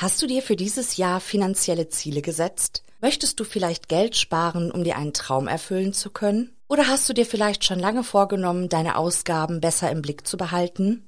Hast du dir für dieses Jahr finanzielle Ziele gesetzt? Möchtest du vielleicht Geld sparen, um dir einen Traum erfüllen zu können? Oder hast du dir vielleicht schon lange vorgenommen, deine Ausgaben besser im Blick zu behalten?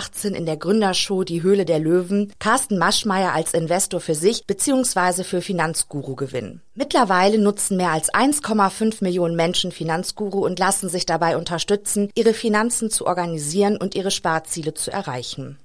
2018 in der Gründershow Die Höhle der Löwen Carsten Maschmeyer als Investor für sich bzw. für Finanzguru gewinnen. Mittlerweile nutzen mehr als 1,5 Millionen Menschen Finanzguru und lassen sich dabei unterstützen, ihre Finanzen zu organisieren und ihre Sparziele zu erreichen.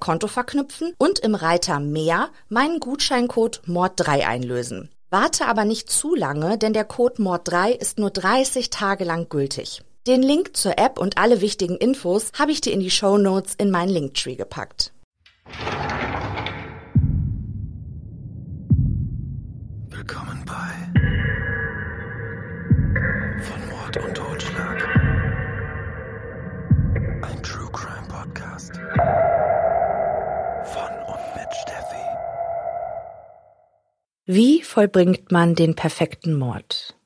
Konto verknüpfen und im Reiter Mehr meinen Gutscheincode MORD3 einlösen. Warte aber nicht zu lange, denn der Code MORD3 ist nur 30 Tage lang gültig. Den Link zur App und alle wichtigen Infos habe ich dir in die Show Notes in meinen Linktree gepackt. Willkommen bei Von Mord und Totschlag. Ein True Crime Podcast. Wie vollbringt man den perfekten Mord?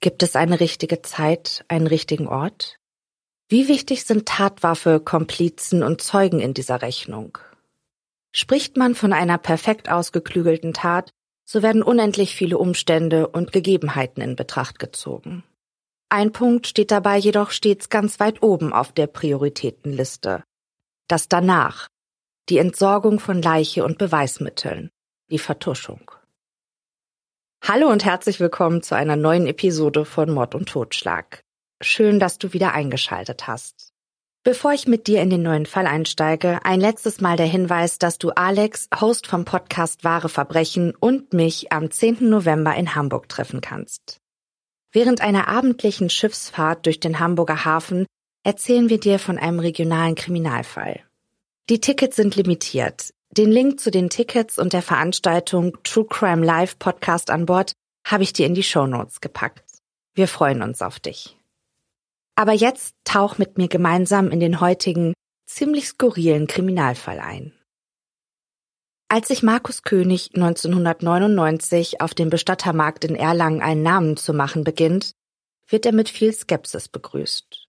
Gibt es eine richtige Zeit, einen richtigen Ort? Wie wichtig sind Tatwaffe, Komplizen und Zeugen in dieser Rechnung? Spricht man von einer perfekt ausgeklügelten Tat, so werden unendlich viele Umstände und Gegebenheiten in Betracht gezogen. Ein Punkt steht dabei jedoch stets ganz weit oben auf der Prioritätenliste. Das danach, die Entsorgung von Leiche und Beweismitteln, die Vertuschung. Hallo und herzlich willkommen zu einer neuen Episode von Mord und Totschlag. Schön, dass du wieder eingeschaltet hast. Bevor ich mit dir in den neuen Fall einsteige, ein letztes Mal der Hinweis, dass du Alex, Host vom Podcast Wahre Verbrechen und mich am 10. November in Hamburg treffen kannst. Während einer abendlichen Schiffsfahrt durch den Hamburger Hafen erzählen wir dir von einem regionalen Kriminalfall. Die Tickets sind limitiert. Den Link zu den Tickets und der Veranstaltung True Crime Live Podcast an Bord habe ich dir in die Show Notes gepackt. Wir freuen uns auf dich. Aber jetzt tauch mit mir gemeinsam in den heutigen, ziemlich skurrilen Kriminalfall ein. Als sich Markus König 1999 auf dem Bestattermarkt in Erlangen einen Namen zu machen beginnt, wird er mit viel Skepsis begrüßt.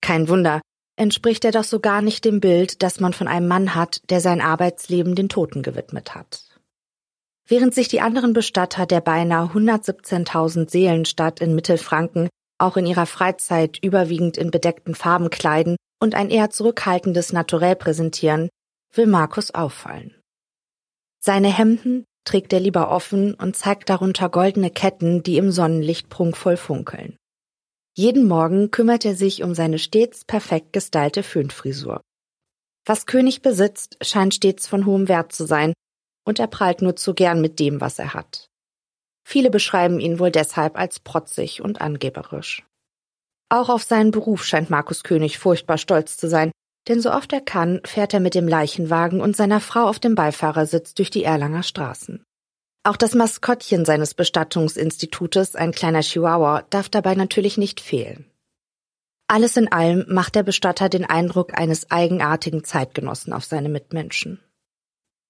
Kein Wunder, entspricht er doch so gar nicht dem Bild, das man von einem Mann hat, der sein Arbeitsleben den Toten gewidmet hat. Während sich die anderen Bestatter der beinahe 117.000 Seelenstadt in Mittelfranken auch in ihrer Freizeit überwiegend in bedeckten Farben kleiden und ein eher zurückhaltendes Naturell präsentieren, will Markus auffallen. Seine Hemden trägt er lieber offen und zeigt darunter goldene Ketten, die im Sonnenlicht prunkvoll funkeln. Jeden Morgen kümmert er sich um seine stets perfekt gestylte Föhnfrisur. Was König besitzt, scheint stets von hohem Wert zu sein, und er prahlt nur zu gern mit dem, was er hat. Viele beschreiben ihn wohl deshalb als protzig und angeberisch. Auch auf seinen Beruf scheint Markus König furchtbar stolz zu sein, denn so oft er kann, fährt er mit dem Leichenwagen und seiner Frau auf dem Beifahrersitz durch die Erlanger Straßen. Auch das Maskottchen seines Bestattungsinstitutes, ein kleiner Chihuahua, darf dabei natürlich nicht fehlen. Alles in allem macht der Bestatter den Eindruck eines eigenartigen Zeitgenossen auf seine Mitmenschen.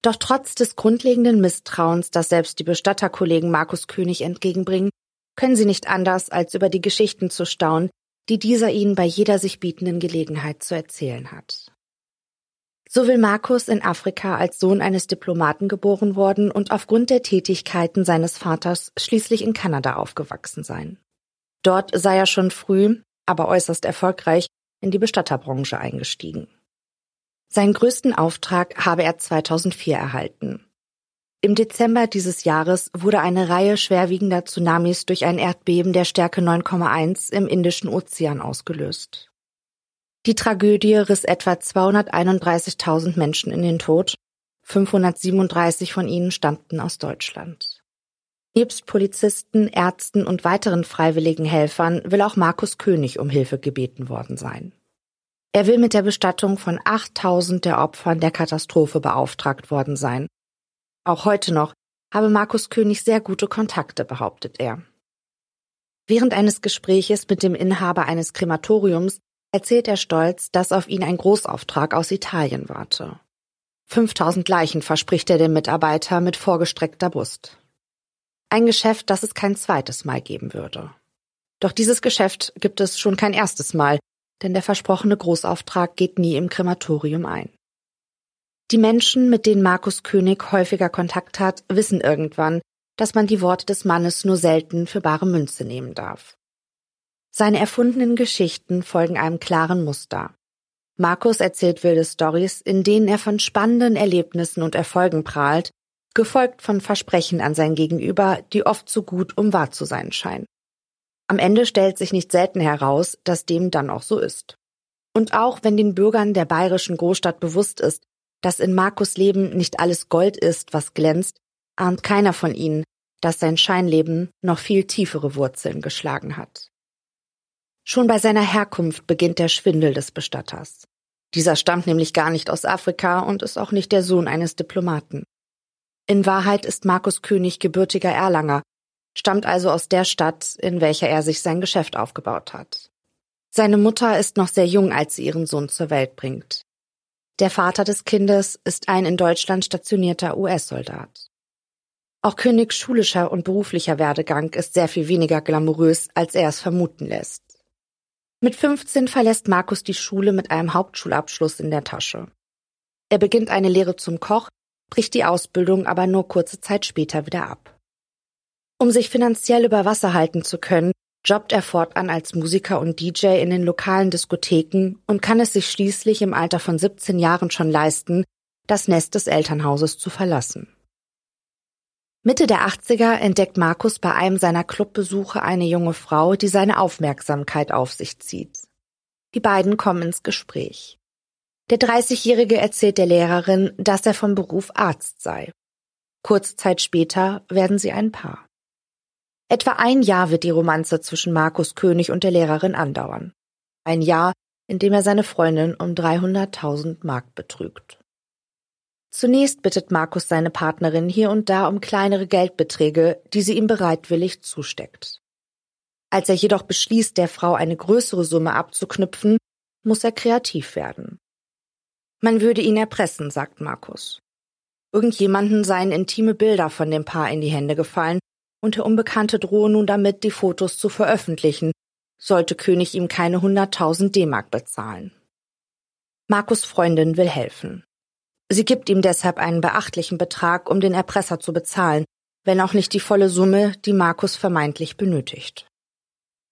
Doch trotz des grundlegenden Misstrauens, das selbst die Bestatterkollegen Markus König entgegenbringen, können sie nicht anders, als über die Geschichten zu staunen, die dieser ihnen bei jeder sich bietenden Gelegenheit zu erzählen hat. So will Markus in Afrika als Sohn eines Diplomaten geboren worden und aufgrund der Tätigkeiten seines Vaters schließlich in Kanada aufgewachsen sein. Dort sei er schon früh, aber äußerst erfolgreich, in die Bestatterbranche eingestiegen. Seinen größten Auftrag habe er 2004 erhalten. Im Dezember dieses Jahres wurde eine Reihe schwerwiegender Tsunamis durch ein Erdbeben der Stärke 9,1 im Indischen Ozean ausgelöst. Die Tragödie riss etwa 231.000 Menschen in den Tod. 537 von ihnen stammten aus Deutschland. Nebst Polizisten, Ärzten und weiteren freiwilligen Helfern will auch Markus König um Hilfe gebeten worden sein. Er will mit der Bestattung von 8000 der Opfern der Katastrophe beauftragt worden sein. Auch heute noch habe Markus König sehr gute Kontakte, behauptet er. Während eines Gespräches mit dem Inhaber eines Krematoriums erzählt er stolz, dass auf ihn ein Großauftrag aus Italien warte. 5000 Leichen verspricht er dem Mitarbeiter mit vorgestreckter Brust. Ein Geschäft, das es kein zweites Mal geben würde. Doch dieses Geschäft gibt es schon kein erstes Mal, denn der versprochene Großauftrag geht nie im Krematorium ein. Die Menschen, mit denen Markus König häufiger Kontakt hat, wissen irgendwann, dass man die Worte des Mannes nur selten für bare Münze nehmen darf. Seine erfundenen Geschichten folgen einem klaren Muster. Markus erzählt wilde Stories, in denen er von spannenden Erlebnissen und Erfolgen prahlt, gefolgt von Versprechen an sein Gegenüber, die oft zu gut, um wahr zu sein scheinen. Am Ende stellt sich nicht selten heraus, dass dem dann auch so ist. Und auch wenn den Bürgern der bayerischen Großstadt bewusst ist, dass in Markus Leben nicht alles Gold ist, was glänzt, ahnt keiner von ihnen, dass sein Scheinleben noch viel tiefere Wurzeln geschlagen hat. Schon bei seiner Herkunft beginnt der Schwindel des Bestatters. Dieser stammt nämlich gar nicht aus Afrika und ist auch nicht der Sohn eines Diplomaten. In Wahrheit ist Markus König gebürtiger Erlanger, stammt also aus der Stadt, in welcher er sich sein Geschäft aufgebaut hat. Seine Mutter ist noch sehr jung, als sie ihren Sohn zur Welt bringt. Der Vater des Kindes ist ein in Deutschland stationierter US-Soldat. Auch Königs schulischer und beruflicher Werdegang ist sehr viel weniger glamourös, als er es vermuten lässt. Mit 15 verlässt Markus die Schule mit einem Hauptschulabschluss in der Tasche. Er beginnt eine Lehre zum Koch, bricht die Ausbildung aber nur kurze Zeit später wieder ab. Um sich finanziell über Wasser halten zu können, jobbt er fortan als Musiker und DJ in den lokalen Diskotheken und kann es sich schließlich im Alter von 17 Jahren schon leisten, das Nest des Elternhauses zu verlassen. Mitte der 80er entdeckt Markus bei einem seiner Clubbesuche eine junge Frau, die seine Aufmerksamkeit auf sich zieht. Die beiden kommen ins Gespräch. Der 30-Jährige erzählt der Lehrerin, dass er vom Beruf Arzt sei. Kurze Zeit später werden sie ein Paar. Etwa ein Jahr wird die Romanze zwischen Markus König und der Lehrerin andauern. Ein Jahr, in dem er seine Freundin um 300.000 Mark betrügt. Zunächst bittet Markus seine Partnerin hier und da um kleinere Geldbeträge, die sie ihm bereitwillig zusteckt. Als er jedoch beschließt, der Frau eine größere Summe abzuknüpfen, muss er kreativ werden. Man würde ihn erpressen, sagt Markus. Irgendjemanden seien intime Bilder von dem Paar in die Hände gefallen, und der Unbekannte drohe nun damit, die Fotos zu veröffentlichen, sollte König ihm keine 100.000 D-Mark bezahlen. Markus Freundin will helfen. Sie gibt ihm deshalb einen beachtlichen Betrag, um den Erpresser zu bezahlen, wenn auch nicht die volle Summe, die Markus vermeintlich benötigt.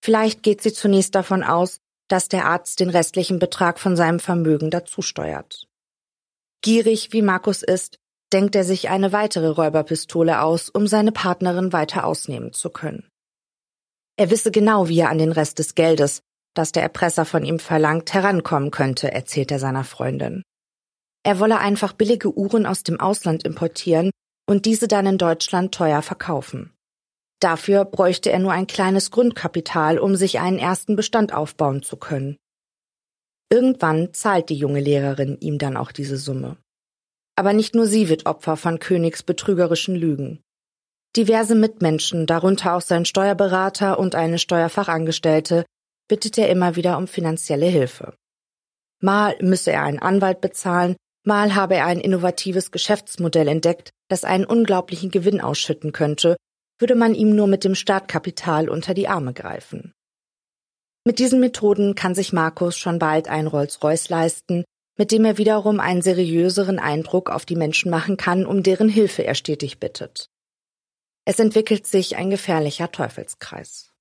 Vielleicht geht sie zunächst davon aus, dass der Arzt den restlichen Betrag von seinem Vermögen dazusteuert. Gierig wie Markus ist, denkt er sich eine weitere Räuberpistole aus, um seine Partnerin weiter ausnehmen zu können. Er wisse genau, wie er an den Rest des Geldes, das der Erpresser von ihm verlangt, herankommen könnte, erzählt er seiner Freundin. Er wolle einfach billige Uhren aus dem Ausland importieren und diese dann in Deutschland teuer verkaufen. Dafür bräuchte er nur ein kleines Grundkapital, um sich einen ersten Bestand aufbauen zu können. Irgendwann zahlt die junge Lehrerin ihm dann auch diese Summe. Aber nicht nur sie wird Opfer von Königs betrügerischen Lügen. Diverse Mitmenschen, darunter auch sein Steuerberater und eine Steuerfachangestellte, bittet er immer wieder um finanzielle Hilfe. Mal müsse er einen Anwalt bezahlen, mal habe er ein innovatives Geschäftsmodell entdeckt, das einen unglaublichen Gewinn ausschütten könnte würde man ihm nur mit dem Startkapital unter die Arme greifen. Mit diesen Methoden kann sich Markus schon bald ein Rolls-Royce leisten, mit dem er wiederum einen seriöseren Eindruck auf die Menschen machen kann, um deren Hilfe er stetig bittet. Es entwickelt sich ein gefährlicher Teufelskreis.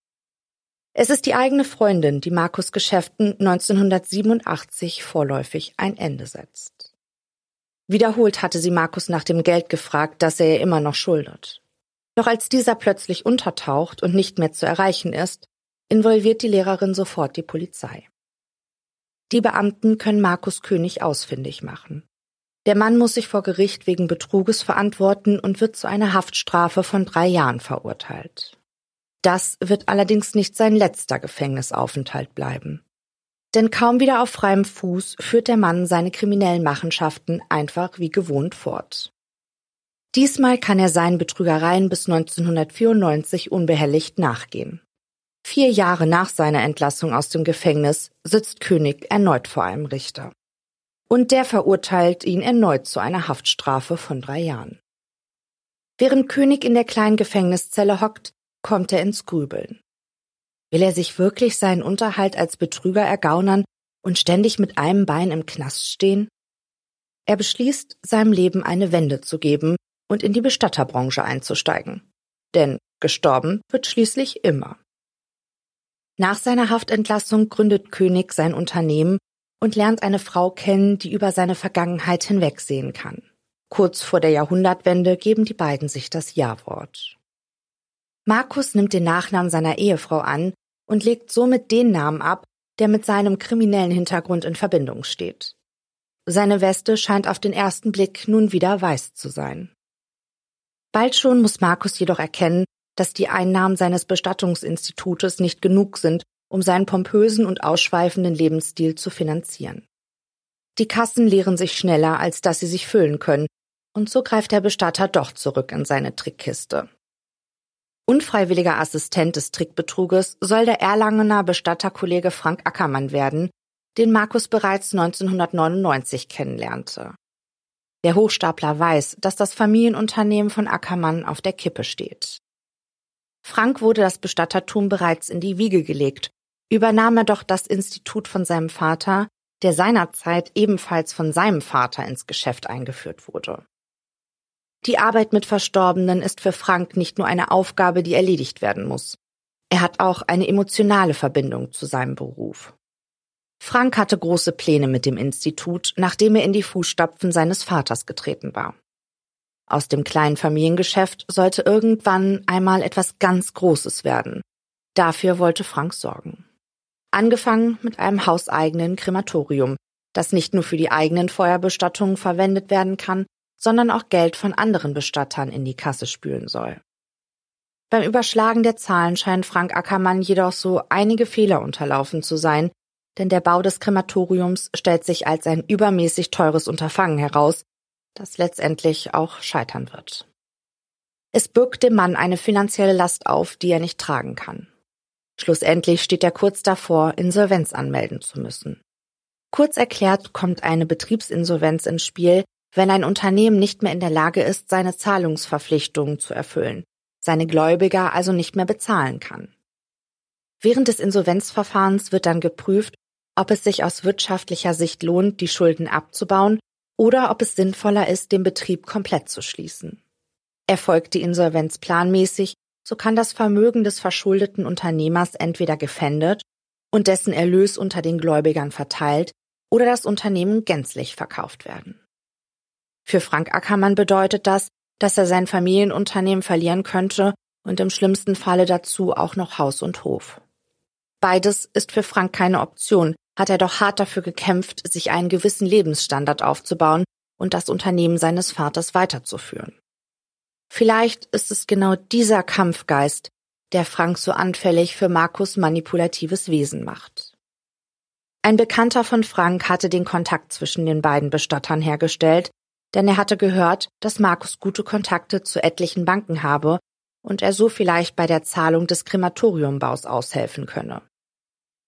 Es ist die eigene Freundin, die Markus Geschäften 1987 vorläufig ein Ende setzt. Wiederholt hatte sie Markus nach dem Geld gefragt, das er ihr immer noch schuldet. Doch als dieser plötzlich untertaucht und nicht mehr zu erreichen ist, involviert die Lehrerin sofort die Polizei. Die Beamten können Markus König ausfindig machen. Der Mann muss sich vor Gericht wegen Betruges verantworten und wird zu einer Haftstrafe von drei Jahren verurteilt. Das wird allerdings nicht sein letzter Gefängnisaufenthalt bleiben. Denn kaum wieder auf freiem Fuß führt der Mann seine kriminellen Machenschaften einfach wie gewohnt fort. Diesmal kann er seinen Betrügereien bis 1994 unbehelligt nachgehen. Vier Jahre nach seiner Entlassung aus dem Gefängnis sitzt König erneut vor einem Richter. Und der verurteilt ihn erneut zu einer Haftstrafe von drei Jahren. Während König in der kleinen Gefängniszelle hockt, kommt er ins Grübeln. Will er sich wirklich seinen Unterhalt als Betrüger ergaunern und ständig mit einem Bein im Knast stehen? Er beschließt, seinem Leben eine Wende zu geben und in die Bestatterbranche einzusteigen. Denn gestorben wird schließlich immer. Nach seiner Haftentlassung gründet König sein Unternehmen und lernt eine Frau kennen, die über seine Vergangenheit hinwegsehen kann. Kurz vor der Jahrhundertwende geben die beiden sich das Ja-Wort. Markus nimmt den Nachnamen seiner Ehefrau an und legt somit den Namen ab, der mit seinem kriminellen Hintergrund in Verbindung steht. Seine Weste scheint auf den ersten Blick nun wieder weiß zu sein. Bald schon muss Markus jedoch erkennen, dass die Einnahmen seines Bestattungsinstitutes nicht genug sind, um seinen pompösen und ausschweifenden Lebensstil zu finanzieren. Die Kassen leeren sich schneller, als dass sie sich füllen können, und so greift der Bestatter doch zurück in seine Trickkiste. Unfreiwilliger Assistent des Trickbetruges soll der Erlangener Bestatterkollege Frank Ackermann werden, den Markus bereits 1999 kennenlernte. Der Hochstapler weiß, dass das Familienunternehmen von Ackermann auf der Kippe steht. Frank wurde das Bestattertum bereits in die Wiege gelegt, übernahm er doch das Institut von seinem Vater, der seinerzeit ebenfalls von seinem Vater ins Geschäft eingeführt wurde. Die Arbeit mit Verstorbenen ist für Frank nicht nur eine Aufgabe, die erledigt werden muss. Er hat auch eine emotionale Verbindung zu seinem Beruf. Frank hatte große Pläne mit dem Institut, nachdem er in die Fußstapfen seines Vaters getreten war. Aus dem kleinen Familiengeschäft sollte irgendwann einmal etwas ganz Großes werden. Dafür wollte Frank sorgen. Angefangen mit einem hauseigenen Krematorium, das nicht nur für die eigenen Feuerbestattungen verwendet werden kann, sondern auch Geld von anderen Bestattern in die Kasse spülen soll. Beim Überschlagen der Zahlen scheint Frank Ackermann jedoch so einige Fehler unterlaufen zu sein, denn der Bau des Krematoriums stellt sich als ein übermäßig teures Unterfangen heraus, das letztendlich auch scheitern wird. Es bürgt dem Mann eine finanzielle Last auf, die er nicht tragen kann. Schlussendlich steht er kurz davor, Insolvenz anmelden zu müssen. Kurz erklärt kommt eine Betriebsinsolvenz ins Spiel, wenn ein Unternehmen nicht mehr in der Lage ist, seine Zahlungsverpflichtungen zu erfüllen, seine Gläubiger also nicht mehr bezahlen kann. Während des Insolvenzverfahrens wird dann geprüft, ob es sich aus wirtschaftlicher Sicht lohnt, die Schulden abzubauen oder ob es sinnvoller ist, den Betrieb komplett zu schließen. Erfolgt die Insolvenz planmäßig, so kann das Vermögen des verschuldeten Unternehmers entweder gefändet und dessen Erlös unter den Gläubigern verteilt oder das Unternehmen gänzlich verkauft werden. Für Frank Ackermann bedeutet das, dass er sein Familienunternehmen verlieren könnte und im schlimmsten Falle dazu auch noch Haus und Hof. Beides ist für Frank keine Option, hat er doch hart dafür gekämpft, sich einen gewissen Lebensstandard aufzubauen und das Unternehmen seines Vaters weiterzuführen. Vielleicht ist es genau dieser Kampfgeist, der Frank so anfällig für Markus manipulatives Wesen macht. Ein Bekannter von Frank hatte den Kontakt zwischen den beiden Bestattern hergestellt, denn er hatte gehört, dass Markus gute Kontakte zu etlichen Banken habe und er so vielleicht bei der Zahlung des Krematoriumbaus aushelfen könne.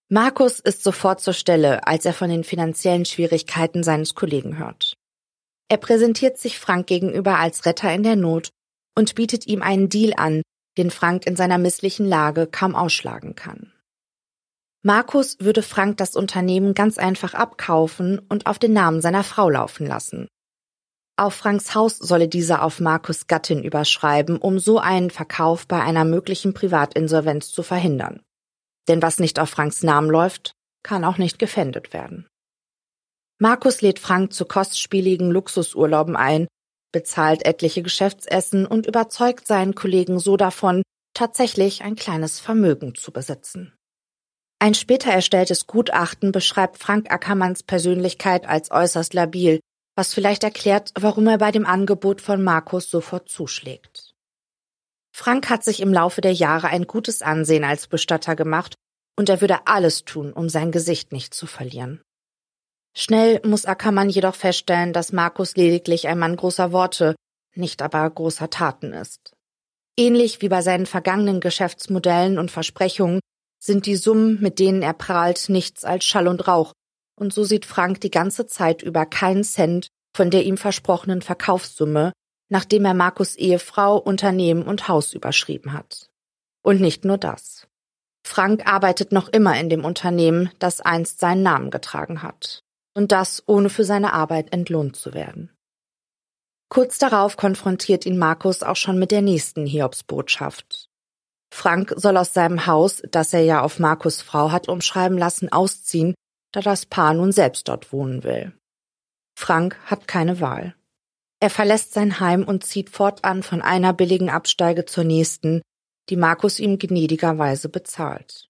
Markus ist sofort zur Stelle, als er von den finanziellen Schwierigkeiten seines Kollegen hört. Er präsentiert sich Frank gegenüber als Retter in der Not und bietet ihm einen Deal an, den Frank in seiner misslichen Lage kaum ausschlagen kann. Markus würde Frank das Unternehmen ganz einfach abkaufen und auf den Namen seiner Frau laufen lassen. Auf Franks Haus solle dieser auf Markus Gattin überschreiben, um so einen Verkauf bei einer möglichen Privatinsolvenz zu verhindern. Denn was nicht auf Franks Namen läuft, kann auch nicht gefändet werden. Markus lädt Frank zu kostspieligen Luxusurlauben ein, bezahlt etliche Geschäftsessen und überzeugt seinen Kollegen so davon, tatsächlich ein kleines Vermögen zu besitzen. Ein später erstelltes Gutachten beschreibt Frank Ackermanns Persönlichkeit als äußerst labil, was vielleicht erklärt, warum er bei dem Angebot von Markus sofort zuschlägt. Frank hat sich im Laufe der Jahre ein gutes Ansehen als Bestatter gemacht und er würde alles tun, um sein Gesicht nicht zu verlieren. Schnell muss Ackermann jedoch feststellen, dass Markus lediglich ein Mann großer Worte, nicht aber großer Taten ist. Ähnlich wie bei seinen vergangenen Geschäftsmodellen und Versprechungen sind die Summen, mit denen er prahlt, nichts als Schall und Rauch, und so sieht Frank die ganze Zeit über keinen Cent von der ihm versprochenen Verkaufssumme, nachdem er Markus Ehefrau, Unternehmen und Haus überschrieben hat. Und nicht nur das. Frank arbeitet noch immer in dem Unternehmen, das einst seinen Namen getragen hat. Und das ohne für seine Arbeit entlohnt zu werden. Kurz darauf konfrontiert ihn Markus auch schon mit der nächsten Hiobsbotschaft. Frank soll aus seinem Haus, das er ja auf Markus Frau hat umschreiben lassen, ausziehen, da das Paar nun selbst dort wohnen will. Frank hat keine Wahl. Er verlässt sein Heim und zieht fortan von einer billigen Absteige zur nächsten, die Markus ihm gnädigerweise bezahlt.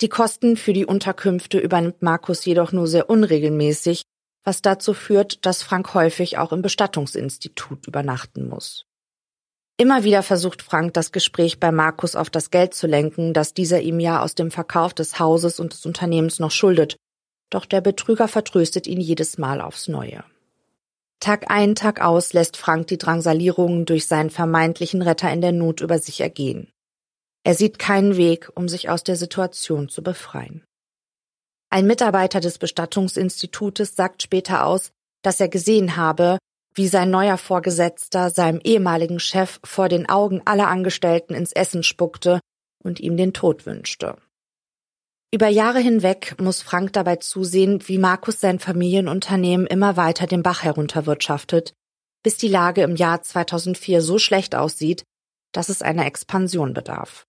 Die Kosten für die Unterkünfte übernimmt Markus jedoch nur sehr unregelmäßig, was dazu führt, dass Frank häufig auch im Bestattungsinstitut übernachten muss. Immer wieder versucht Frank, das Gespräch bei Markus auf das Geld zu lenken, das dieser ihm ja aus dem Verkauf des Hauses und des Unternehmens noch schuldet, doch der Betrüger vertröstet ihn jedes Mal aufs Neue. Tag ein, Tag aus lässt Frank die Drangsalierungen durch seinen vermeintlichen Retter in der Not über sich ergehen. Er sieht keinen Weg, um sich aus der Situation zu befreien. Ein Mitarbeiter des Bestattungsinstitutes sagt später aus, dass er gesehen habe, wie sein neuer Vorgesetzter seinem ehemaligen Chef vor den Augen aller Angestellten ins Essen spuckte und ihm den Tod wünschte. Über Jahre hinweg muss Frank dabei zusehen, wie Markus sein Familienunternehmen immer weiter den Bach herunterwirtschaftet, bis die Lage im Jahr 2004 so schlecht aussieht, dass es einer Expansion bedarf.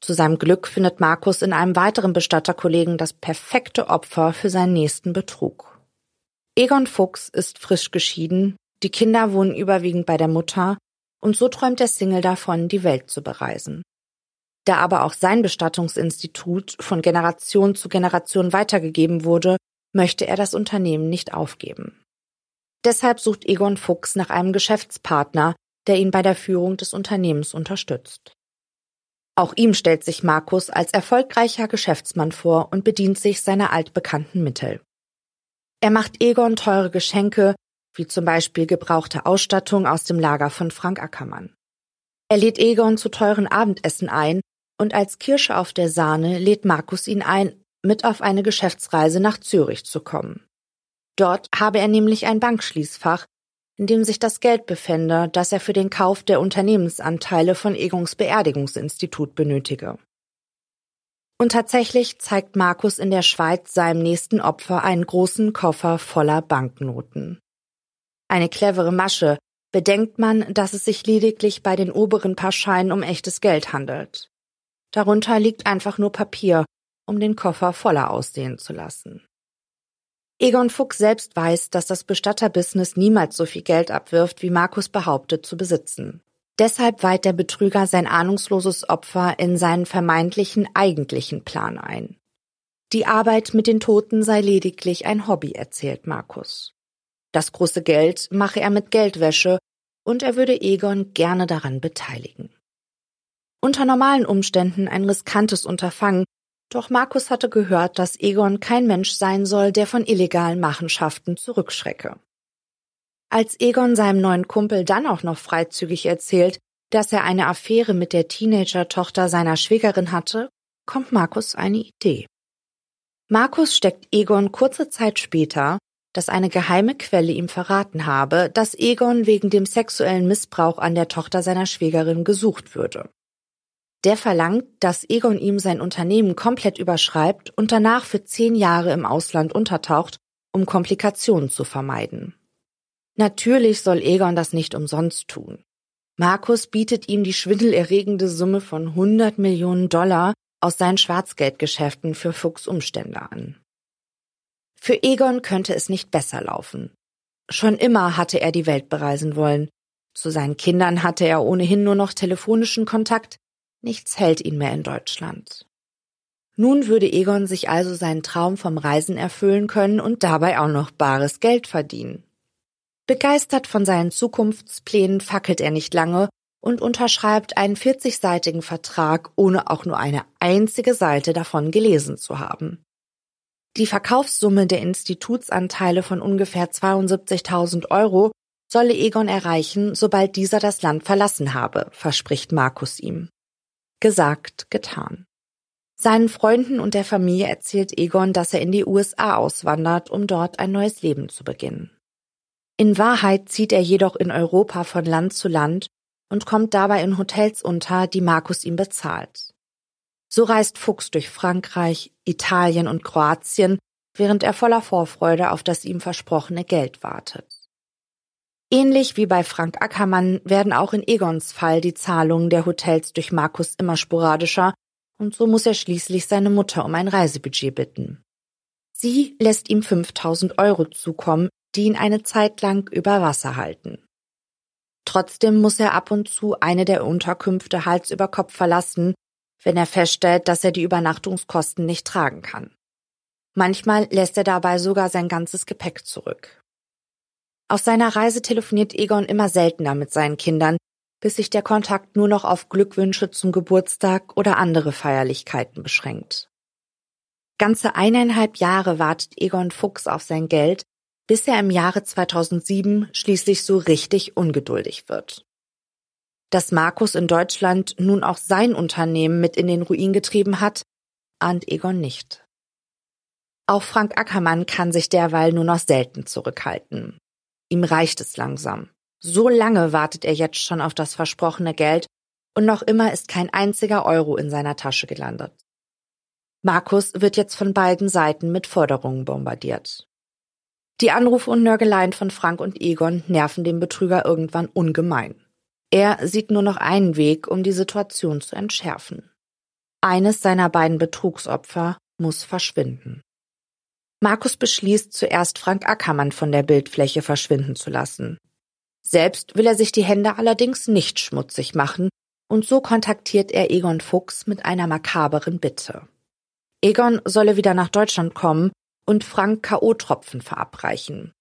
Zu seinem Glück findet Markus in einem weiteren Bestatterkollegen das perfekte Opfer für seinen nächsten Betrug. Egon Fuchs ist frisch geschieden, die Kinder wohnen überwiegend bei der Mutter und so träumt der Single davon, die Welt zu bereisen. Da aber auch sein Bestattungsinstitut von Generation zu Generation weitergegeben wurde, möchte er das Unternehmen nicht aufgeben. Deshalb sucht Egon Fuchs nach einem Geschäftspartner, der ihn bei der Führung des Unternehmens unterstützt. Auch ihm stellt sich Markus als erfolgreicher Geschäftsmann vor und bedient sich seiner altbekannten Mittel. Er macht Egon teure Geschenke, wie zum Beispiel gebrauchte Ausstattung aus dem Lager von Frank Ackermann. Er lädt Egon zu teuren Abendessen ein und als Kirsche auf der Sahne lädt Markus ihn ein, mit auf eine Geschäftsreise nach Zürich zu kommen. Dort habe er nämlich ein Bankschließfach, in dem sich das Geld befände, das er für den Kauf der Unternehmensanteile von Egons Beerdigungsinstitut benötige. Und tatsächlich zeigt Markus in der Schweiz seinem nächsten Opfer einen großen Koffer voller Banknoten. Eine clevere Masche, bedenkt man, dass es sich lediglich bei den oberen paar Scheinen um echtes Geld handelt. Darunter liegt einfach nur Papier, um den Koffer voller aussehen zu lassen. Egon Fuchs selbst weiß, dass das Bestatterbusiness niemals so viel Geld abwirft, wie Markus behauptet zu besitzen. Deshalb weiht der Betrüger sein ahnungsloses Opfer in seinen vermeintlichen eigentlichen Plan ein. Die Arbeit mit den Toten sei lediglich ein Hobby, erzählt Markus. Das große Geld mache er mit Geldwäsche und er würde Egon gerne daran beteiligen. Unter normalen Umständen ein riskantes Unterfangen, doch Markus hatte gehört, dass Egon kein Mensch sein soll, der von illegalen Machenschaften zurückschrecke. Als Egon seinem neuen Kumpel dann auch noch freizügig erzählt, dass er eine Affäre mit der Teenager-Tochter seiner Schwägerin hatte, kommt Markus eine Idee. Markus steckt Egon kurze Zeit später, dass eine geheime Quelle ihm verraten habe, dass Egon wegen dem sexuellen Missbrauch an der Tochter seiner Schwägerin gesucht würde. Der verlangt, dass Egon ihm sein Unternehmen komplett überschreibt und danach für zehn Jahre im Ausland untertaucht, um Komplikationen zu vermeiden. Natürlich soll Egon das nicht umsonst tun. Markus bietet ihm die schwindelerregende Summe von 100 Millionen Dollar aus seinen Schwarzgeldgeschäften für Fuchs Umstände an. Für Egon könnte es nicht besser laufen. Schon immer hatte er die Welt bereisen wollen. Zu seinen Kindern hatte er ohnehin nur noch telefonischen Kontakt. Nichts hält ihn mehr in Deutschland. Nun würde Egon sich also seinen Traum vom Reisen erfüllen können und dabei auch noch bares Geld verdienen. Begeistert von seinen Zukunftsplänen fackelt er nicht lange und unterschreibt einen 40-seitigen Vertrag, ohne auch nur eine einzige Seite davon gelesen zu haben. Die Verkaufssumme der Institutsanteile von ungefähr 72.000 Euro solle Egon erreichen, sobald dieser das Land verlassen habe, verspricht Markus ihm. Gesagt, getan. Seinen Freunden und der Familie erzählt Egon, dass er in die USA auswandert, um dort ein neues Leben zu beginnen. In Wahrheit zieht er jedoch in Europa von Land zu Land und kommt dabei in Hotels unter, die Markus ihm bezahlt. So reist Fuchs durch Frankreich, Italien und Kroatien, während er voller Vorfreude auf das ihm versprochene Geld wartet. Ähnlich wie bei Frank Ackermann werden auch in Egons Fall die Zahlungen der Hotels durch Markus immer sporadischer und so muss er schließlich seine Mutter um ein Reisebudget bitten. Sie lässt ihm 5000 Euro zukommen, die ihn eine Zeit lang über Wasser halten. Trotzdem muss er ab und zu eine der Unterkünfte Hals über Kopf verlassen, wenn er feststellt, dass er die Übernachtungskosten nicht tragen kann. Manchmal lässt er dabei sogar sein ganzes Gepäck zurück. Auf seiner Reise telefoniert Egon immer seltener mit seinen Kindern, bis sich der Kontakt nur noch auf Glückwünsche zum Geburtstag oder andere Feierlichkeiten beschränkt. Ganze eineinhalb Jahre wartet Egon Fuchs auf sein Geld, bis er im Jahre 2007 schließlich so richtig ungeduldig wird. Dass Markus in Deutschland nun auch sein Unternehmen mit in den Ruin getrieben hat, ahnt Egon nicht. Auch Frank Ackermann kann sich derweil nur noch selten zurückhalten. Ihm reicht es langsam. So lange wartet er jetzt schon auf das versprochene Geld und noch immer ist kein einziger Euro in seiner Tasche gelandet. Markus wird jetzt von beiden Seiten mit Forderungen bombardiert. Die Anrufe und Nörgeleien von Frank und Egon nerven den Betrüger irgendwann ungemein. Er sieht nur noch einen Weg, um die Situation zu entschärfen. Eines seiner beiden Betrugsopfer muss verschwinden. Markus beschließt zuerst Frank Ackermann von der Bildfläche verschwinden zu lassen. Selbst will er sich die Hände allerdings nicht schmutzig machen, und so kontaktiert er Egon Fuchs mit einer makaberen Bitte. Egon solle wieder nach Deutschland kommen und Frank K.O.-Tropfen verabreichen.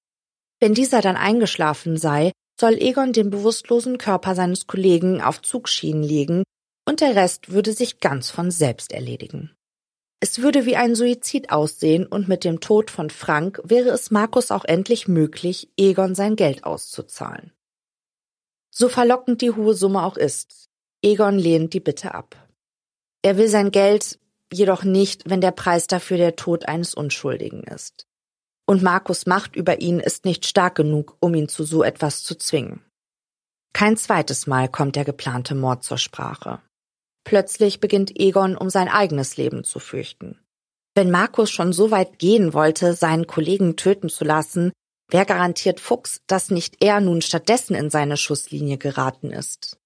Wenn dieser dann eingeschlafen sei, soll Egon den bewusstlosen Körper seines Kollegen auf Zugschienen legen und der Rest würde sich ganz von selbst erledigen. Es würde wie ein Suizid aussehen und mit dem Tod von Frank wäre es Markus auch endlich möglich, Egon sein Geld auszuzahlen. So verlockend die hohe Summe auch ist, Egon lehnt die Bitte ab. Er will sein Geld jedoch nicht, wenn der Preis dafür der Tod eines Unschuldigen ist. Und Markus Macht über ihn ist nicht stark genug, um ihn zu so etwas zu zwingen. Kein zweites Mal kommt der geplante Mord zur Sprache. Plötzlich beginnt Egon um sein eigenes Leben zu fürchten. Wenn Markus schon so weit gehen wollte, seinen Kollegen töten zu lassen, wer garantiert Fuchs, dass nicht er nun stattdessen in seine Schusslinie geraten ist?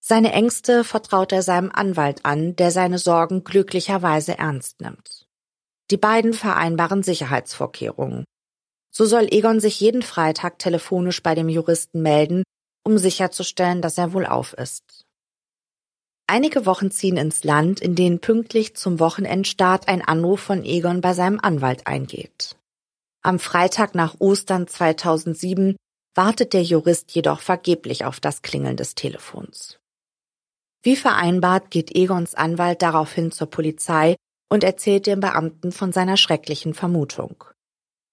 Seine Ängste vertraut er seinem Anwalt an, der seine Sorgen glücklicherweise ernst nimmt. Die beiden vereinbaren Sicherheitsvorkehrungen. So soll Egon sich jeden Freitag telefonisch bei dem Juristen melden, um sicherzustellen, dass er wohlauf ist. Einige Wochen ziehen ins Land, in denen pünktlich zum Wochenendstart ein Anruf von Egon bei seinem Anwalt eingeht. Am Freitag nach Ostern 2007 wartet der Jurist jedoch vergeblich auf das Klingeln des Telefons. Wie vereinbart geht Egons Anwalt daraufhin zur Polizei und erzählt dem Beamten von seiner schrecklichen Vermutung.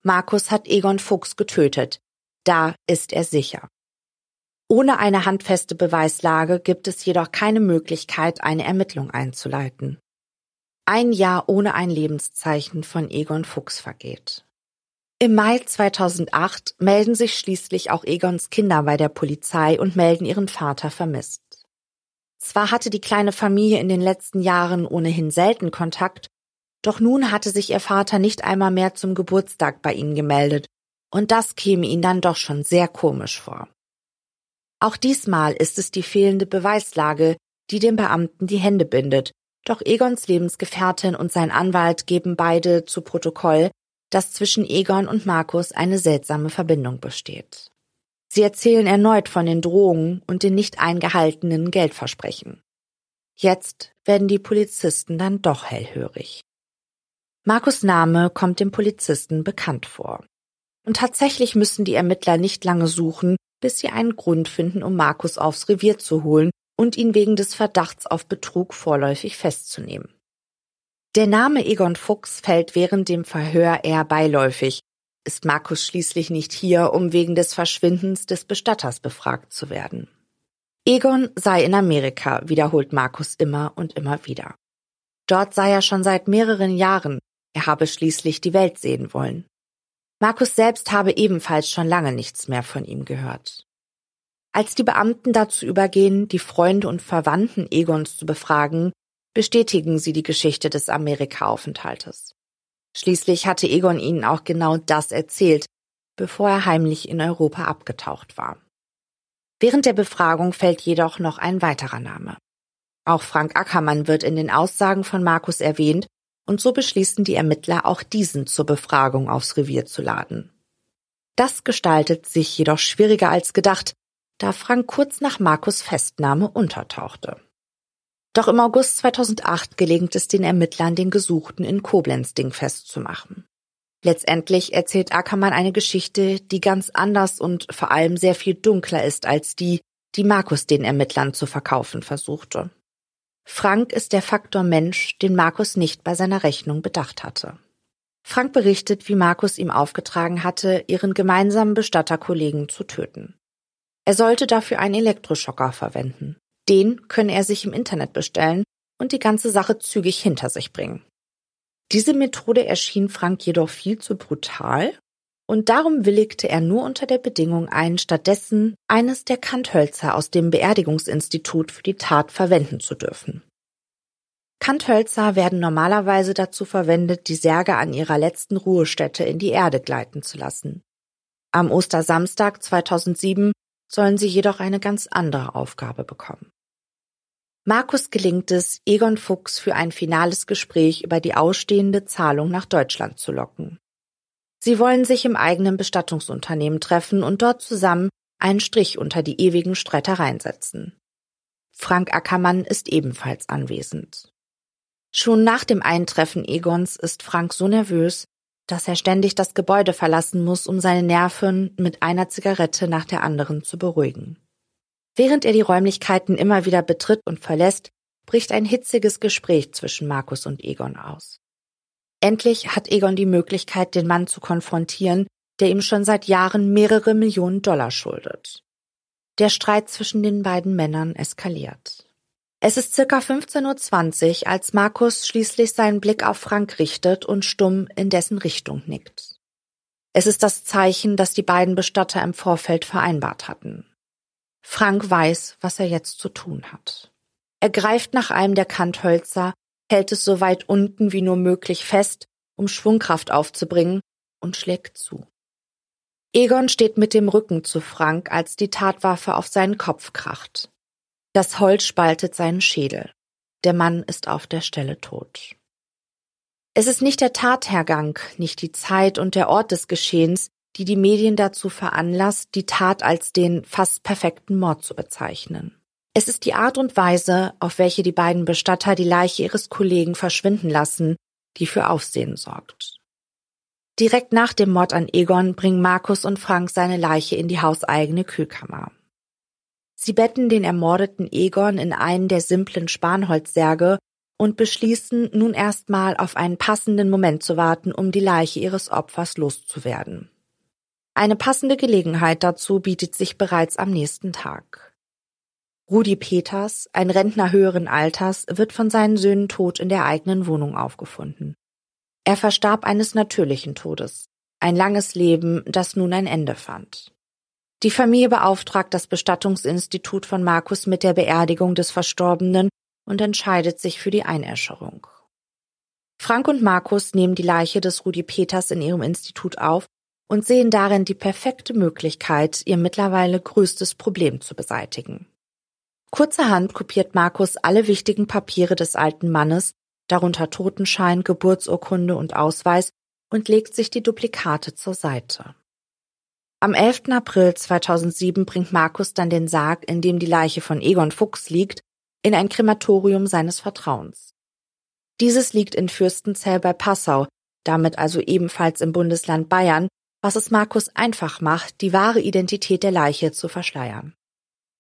Markus hat Egon Fuchs getötet. Da ist er sicher. Ohne eine handfeste Beweislage gibt es jedoch keine Möglichkeit, eine Ermittlung einzuleiten. Ein Jahr ohne ein Lebenszeichen von Egon Fuchs vergeht. Im Mai 2008 melden sich schließlich auch Egons Kinder bei der Polizei und melden ihren Vater vermisst. Zwar hatte die kleine Familie in den letzten Jahren ohnehin selten Kontakt, doch nun hatte sich ihr Vater nicht einmal mehr zum Geburtstag bei ihnen gemeldet, und das käme ihnen dann doch schon sehr komisch vor. Auch diesmal ist es die fehlende Beweislage, die dem Beamten die Hände bindet, doch Egons Lebensgefährtin und sein Anwalt geben beide zu Protokoll, dass zwischen Egon und Markus eine seltsame Verbindung besteht. Sie erzählen erneut von den Drohungen und den nicht eingehaltenen Geldversprechen. Jetzt werden die Polizisten dann doch hellhörig. Markus Name kommt dem Polizisten bekannt vor. Und tatsächlich müssen die Ermittler nicht lange suchen, bis sie einen Grund finden, um Markus aufs Revier zu holen und ihn wegen des Verdachts auf Betrug vorläufig festzunehmen. Der Name Egon Fuchs fällt während dem Verhör eher beiläufig, ist Markus schließlich nicht hier, um wegen des Verschwindens des Bestatters befragt zu werden. Egon sei in Amerika, wiederholt Markus immer und immer wieder. Dort sei er schon seit mehreren Jahren, er habe schließlich die Welt sehen wollen. Markus selbst habe ebenfalls schon lange nichts mehr von ihm gehört. Als die Beamten dazu übergehen, die Freunde und Verwandten Egons zu befragen, bestätigen sie die Geschichte des Amerika-Aufenthaltes. Schließlich hatte Egon ihnen auch genau das erzählt, bevor er heimlich in Europa abgetaucht war. Während der Befragung fällt jedoch noch ein weiterer Name. Auch Frank Ackermann wird in den Aussagen von Markus erwähnt, und so beschließen die Ermittler auch diesen zur Befragung aufs Revier zu laden. Das gestaltet sich jedoch schwieriger als gedacht, da Frank kurz nach Markus Festnahme untertauchte. Doch im August 2008 gelingt es den Ermittlern, den Gesuchten in Koblenz dingfest zu machen. Letztendlich erzählt Ackermann eine Geschichte, die ganz anders und vor allem sehr viel dunkler ist als die, die Markus den Ermittlern zu verkaufen versuchte. Frank ist der Faktor Mensch, den Markus nicht bei seiner Rechnung bedacht hatte. Frank berichtet, wie Markus ihm aufgetragen hatte, ihren gemeinsamen Bestatterkollegen zu töten. Er sollte dafür einen Elektroschocker verwenden. Den könne er sich im Internet bestellen und die ganze Sache zügig hinter sich bringen. Diese Methode erschien Frank jedoch viel zu brutal und darum willigte er nur unter der Bedingung ein, stattdessen eines der Kanthölzer aus dem Beerdigungsinstitut für die Tat verwenden zu dürfen. Kanthölzer werden normalerweise dazu verwendet, die Särge an ihrer letzten Ruhestätte in die Erde gleiten zu lassen. Am Ostersamstag 2007 sollen sie jedoch eine ganz andere Aufgabe bekommen. Markus gelingt es, Egon Fuchs für ein finales Gespräch über die ausstehende Zahlung nach Deutschland zu locken. Sie wollen sich im eigenen Bestattungsunternehmen treffen und dort zusammen einen Strich unter die ewigen Streitereien setzen. Frank Ackermann ist ebenfalls anwesend. Schon nach dem Eintreffen Egons ist Frank so nervös, dass er ständig das Gebäude verlassen muss, um seine Nerven mit einer Zigarette nach der anderen zu beruhigen. Während er die Räumlichkeiten immer wieder betritt und verlässt, bricht ein hitziges Gespräch zwischen Markus und Egon aus. Endlich hat Egon die Möglichkeit, den Mann zu konfrontieren, der ihm schon seit Jahren mehrere Millionen Dollar schuldet. Der Streit zwischen den beiden Männern eskaliert. Es ist circa 15.20 Uhr, als Markus schließlich seinen Blick auf Frank richtet und stumm in dessen Richtung nickt. Es ist das Zeichen, das die beiden Bestatter im Vorfeld vereinbart hatten. Frank weiß, was er jetzt zu tun hat. Er greift nach einem der Kanthölzer, hält es so weit unten wie nur möglich fest, um Schwungkraft aufzubringen, und schlägt zu. Egon steht mit dem Rücken zu Frank, als die Tatwaffe auf seinen Kopf kracht. Das Holz spaltet seinen Schädel. Der Mann ist auf der Stelle tot. Es ist nicht der Tathergang, nicht die Zeit und der Ort des Geschehens, die die Medien dazu veranlasst, die Tat als den fast perfekten Mord zu bezeichnen. Es ist die Art und Weise, auf welche die beiden Bestatter die Leiche ihres Kollegen verschwinden lassen, die für Aufsehen sorgt. Direkt nach dem Mord an Egon bringen Markus und Frank seine Leiche in die hauseigene Kühlkammer. Sie betten den ermordeten Egon in einen der simplen Spanholzsärge und beschließen nun erstmal auf einen passenden Moment zu warten, um die Leiche ihres Opfers loszuwerden. Eine passende Gelegenheit dazu bietet sich bereits am nächsten Tag. Rudi Peters, ein Rentner höheren Alters, wird von seinen Söhnen tot in der eigenen Wohnung aufgefunden. Er verstarb eines natürlichen Todes, ein langes Leben, das nun ein Ende fand. Die Familie beauftragt das Bestattungsinstitut von Markus mit der Beerdigung des Verstorbenen und entscheidet sich für die Einäscherung. Frank und Markus nehmen die Leiche des Rudi Peters in ihrem Institut auf und sehen darin die perfekte Möglichkeit, ihr mittlerweile größtes Problem zu beseitigen. Kurzerhand kopiert Markus alle wichtigen Papiere des alten Mannes, darunter Totenschein, Geburtsurkunde und Ausweis, und legt sich die Duplikate zur Seite. Am 11. April 2007 bringt Markus dann den Sarg, in dem die Leiche von Egon Fuchs liegt, in ein Krematorium seines Vertrauens. Dieses liegt in Fürstenzell bei Passau, damit also ebenfalls im Bundesland Bayern, was es Markus einfach macht, die wahre Identität der Leiche zu verschleiern.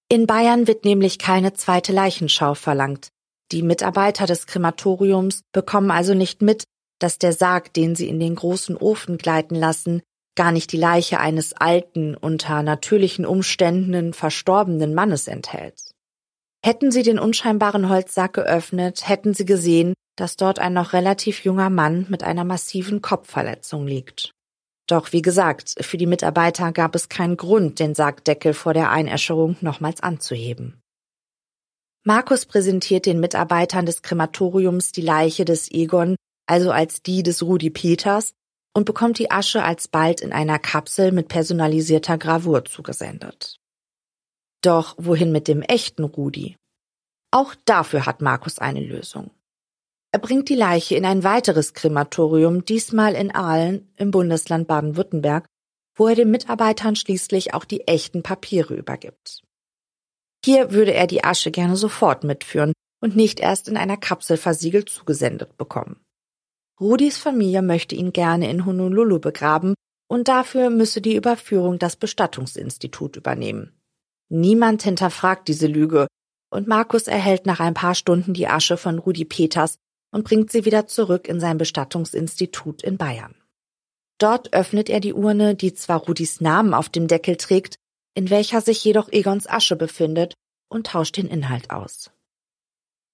In Bayern wird nämlich keine zweite Leichenschau verlangt. Die Mitarbeiter des Krematoriums bekommen also nicht mit, dass der Sarg, den sie in den großen Ofen gleiten lassen, gar nicht die Leiche eines alten, unter natürlichen Umständen verstorbenen Mannes enthält. Hätten sie den unscheinbaren Holzsack geöffnet, hätten sie gesehen, dass dort ein noch relativ junger Mann mit einer massiven Kopfverletzung liegt. Doch wie gesagt, für die Mitarbeiter gab es keinen Grund, den Sargdeckel vor der Einäscherung nochmals anzuheben. Markus präsentiert den Mitarbeitern des Krematoriums die Leiche des Egon, also als die des Rudi Peters, und bekommt die Asche alsbald in einer Kapsel mit personalisierter Gravur zugesendet. Doch wohin mit dem echten Rudi? Auch dafür hat Markus eine Lösung. Er bringt die Leiche in ein weiteres Krematorium, diesmal in Aalen im Bundesland Baden-Württemberg, wo er den Mitarbeitern schließlich auch die echten Papiere übergibt. Hier würde er die Asche gerne sofort mitführen und nicht erst in einer Kapsel versiegelt zugesendet bekommen. Rudis Familie möchte ihn gerne in Honolulu begraben und dafür müsse die Überführung das Bestattungsinstitut übernehmen. Niemand hinterfragt diese Lüge, und Markus erhält nach ein paar Stunden die Asche von Rudi Peters und bringt sie wieder zurück in sein Bestattungsinstitut in Bayern. Dort öffnet er die Urne, die zwar Rudis Namen auf dem Deckel trägt, in welcher sich jedoch Egons Asche befindet, und tauscht den Inhalt aus.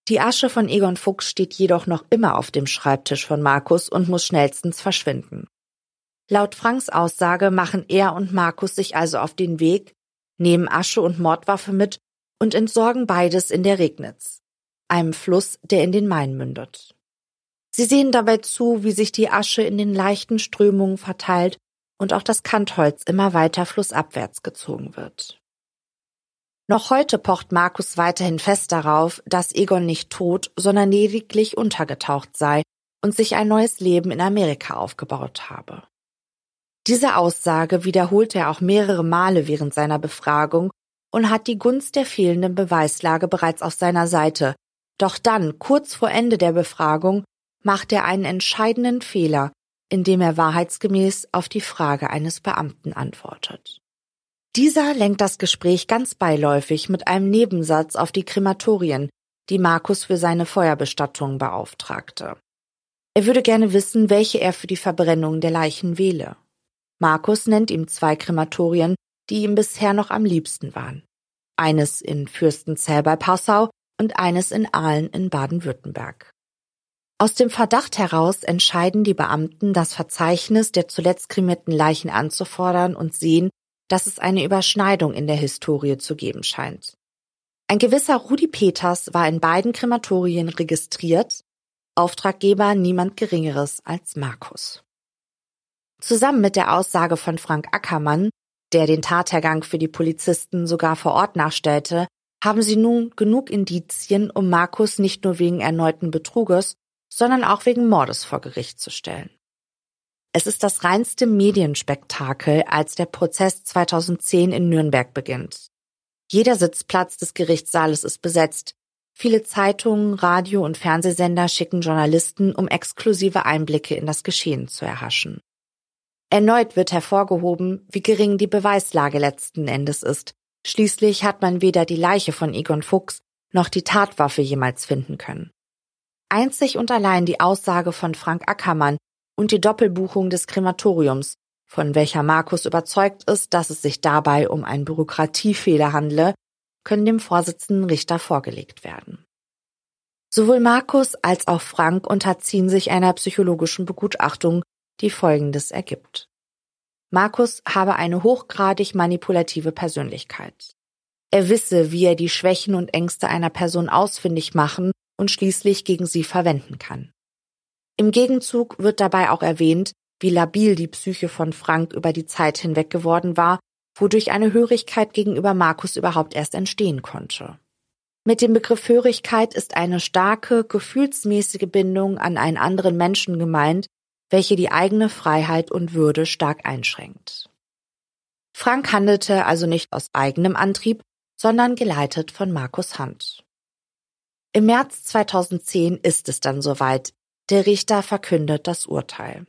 Die Asche von Egon Fuchs steht jedoch noch immer auf dem Schreibtisch von Markus und muss schnellstens verschwinden. Laut Franks Aussage machen er und Markus sich also auf den Weg, nehmen Asche und Mordwaffe mit und entsorgen beides in der Regnitz, einem Fluss, der in den Main mündet. Sie sehen dabei zu, wie sich die Asche in den leichten Strömungen verteilt und auch das Kantholz immer weiter flussabwärts gezogen wird. Noch heute pocht Markus weiterhin fest darauf, dass Egon nicht tot, sondern lediglich untergetaucht sei und sich ein neues Leben in Amerika aufgebaut habe. Diese Aussage wiederholt er auch mehrere Male während seiner Befragung und hat die Gunst der fehlenden Beweislage bereits auf seiner Seite. Doch dann, kurz vor Ende der Befragung, macht er einen entscheidenden Fehler, indem er wahrheitsgemäß auf die Frage eines Beamten antwortet. Dieser lenkt das Gespräch ganz beiläufig mit einem Nebensatz auf die Krematorien, die Markus für seine Feuerbestattung beauftragte. Er würde gerne wissen, welche er für die Verbrennung der Leichen wähle. Markus nennt ihm zwei Krematorien, die ihm bisher noch am liebsten waren. Eines in Fürstenzell bei Passau und eines in Aalen in Baden-Württemberg. Aus dem Verdacht heraus entscheiden die Beamten, das Verzeichnis der zuletzt kremierten Leichen anzufordern und sehen, dass es eine Überschneidung in der Historie zu geben scheint. Ein gewisser Rudi Peters war in beiden Krematorien registriert, Auftraggeber niemand Geringeres als Markus. Zusammen mit der Aussage von Frank Ackermann, der den Tathergang für die Polizisten sogar vor Ort nachstellte, haben sie nun genug Indizien, um Markus nicht nur wegen erneuten Betruges, sondern auch wegen Mordes vor Gericht zu stellen. Es ist das reinste Medienspektakel, als der Prozess 2010 in Nürnberg beginnt. Jeder Sitzplatz des Gerichtssaales ist besetzt. Viele Zeitungen, Radio- und Fernsehsender schicken Journalisten, um exklusive Einblicke in das Geschehen zu erhaschen. Erneut wird hervorgehoben, wie gering die Beweislage letzten Endes ist. Schließlich hat man weder die Leiche von Egon Fuchs noch die Tatwaffe jemals finden können. Einzig und allein die Aussage von Frank Ackermann und die Doppelbuchung des Krematoriums, von welcher Markus überzeugt ist, dass es sich dabei um einen Bürokratiefehler handle, können dem Vorsitzenden Richter vorgelegt werden. Sowohl Markus als auch Frank unterziehen sich einer psychologischen Begutachtung, die Folgendes ergibt. Markus habe eine hochgradig manipulative Persönlichkeit. Er wisse, wie er die Schwächen und Ängste einer Person ausfindig machen und schließlich gegen sie verwenden kann. Im Gegenzug wird dabei auch erwähnt, wie labil die Psyche von Frank über die Zeit hinweg geworden war, wodurch eine Hörigkeit gegenüber Markus überhaupt erst entstehen konnte. Mit dem Begriff Hörigkeit ist eine starke, gefühlsmäßige Bindung an einen anderen Menschen gemeint, welche die eigene Freiheit und Würde stark einschränkt. Frank handelte also nicht aus eigenem Antrieb, sondern geleitet von Markus Hand. Im März 2010 ist es dann soweit. Der Richter verkündet das Urteil.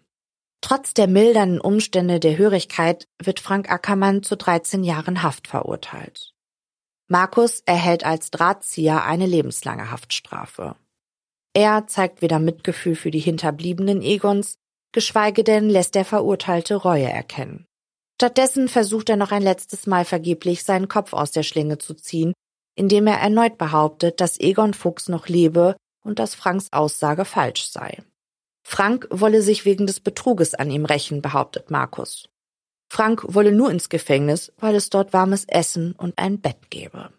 Trotz der mildernden Umstände der Hörigkeit wird Frank Ackermann zu 13 Jahren Haft verurteilt. Markus erhält als Drahtzieher eine lebenslange Haftstrafe. Er zeigt weder Mitgefühl für die Hinterbliebenen Egons, geschweige denn lässt der Verurteilte Reue erkennen. Stattdessen versucht er noch ein letztes Mal vergeblich seinen Kopf aus der Schlinge zu ziehen, indem er erneut behauptet, dass Egon Fuchs noch lebe und dass Franks Aussage falsch sei. Frank wolle sich wegen des Betruges an ihm rächen, behauptet Markus. Frank wolle nur ins Gefängnis, weil es dort warmes Essen und ein Bett gebe.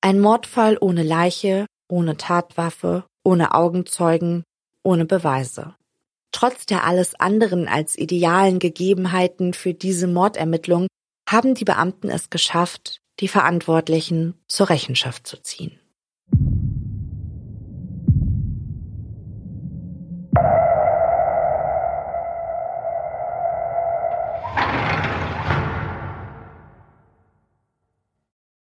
Ein Mordfall ohne Leiche, ohne Tatwaffe, ohne Augenzeugen, ohne Beweise. Trotz der alles anderen als idealen Gegebenheiten für diese Mordermittlung haben die Beamten es geschafft, die Verantwortlichen zur Rechenschaft zu ziehen.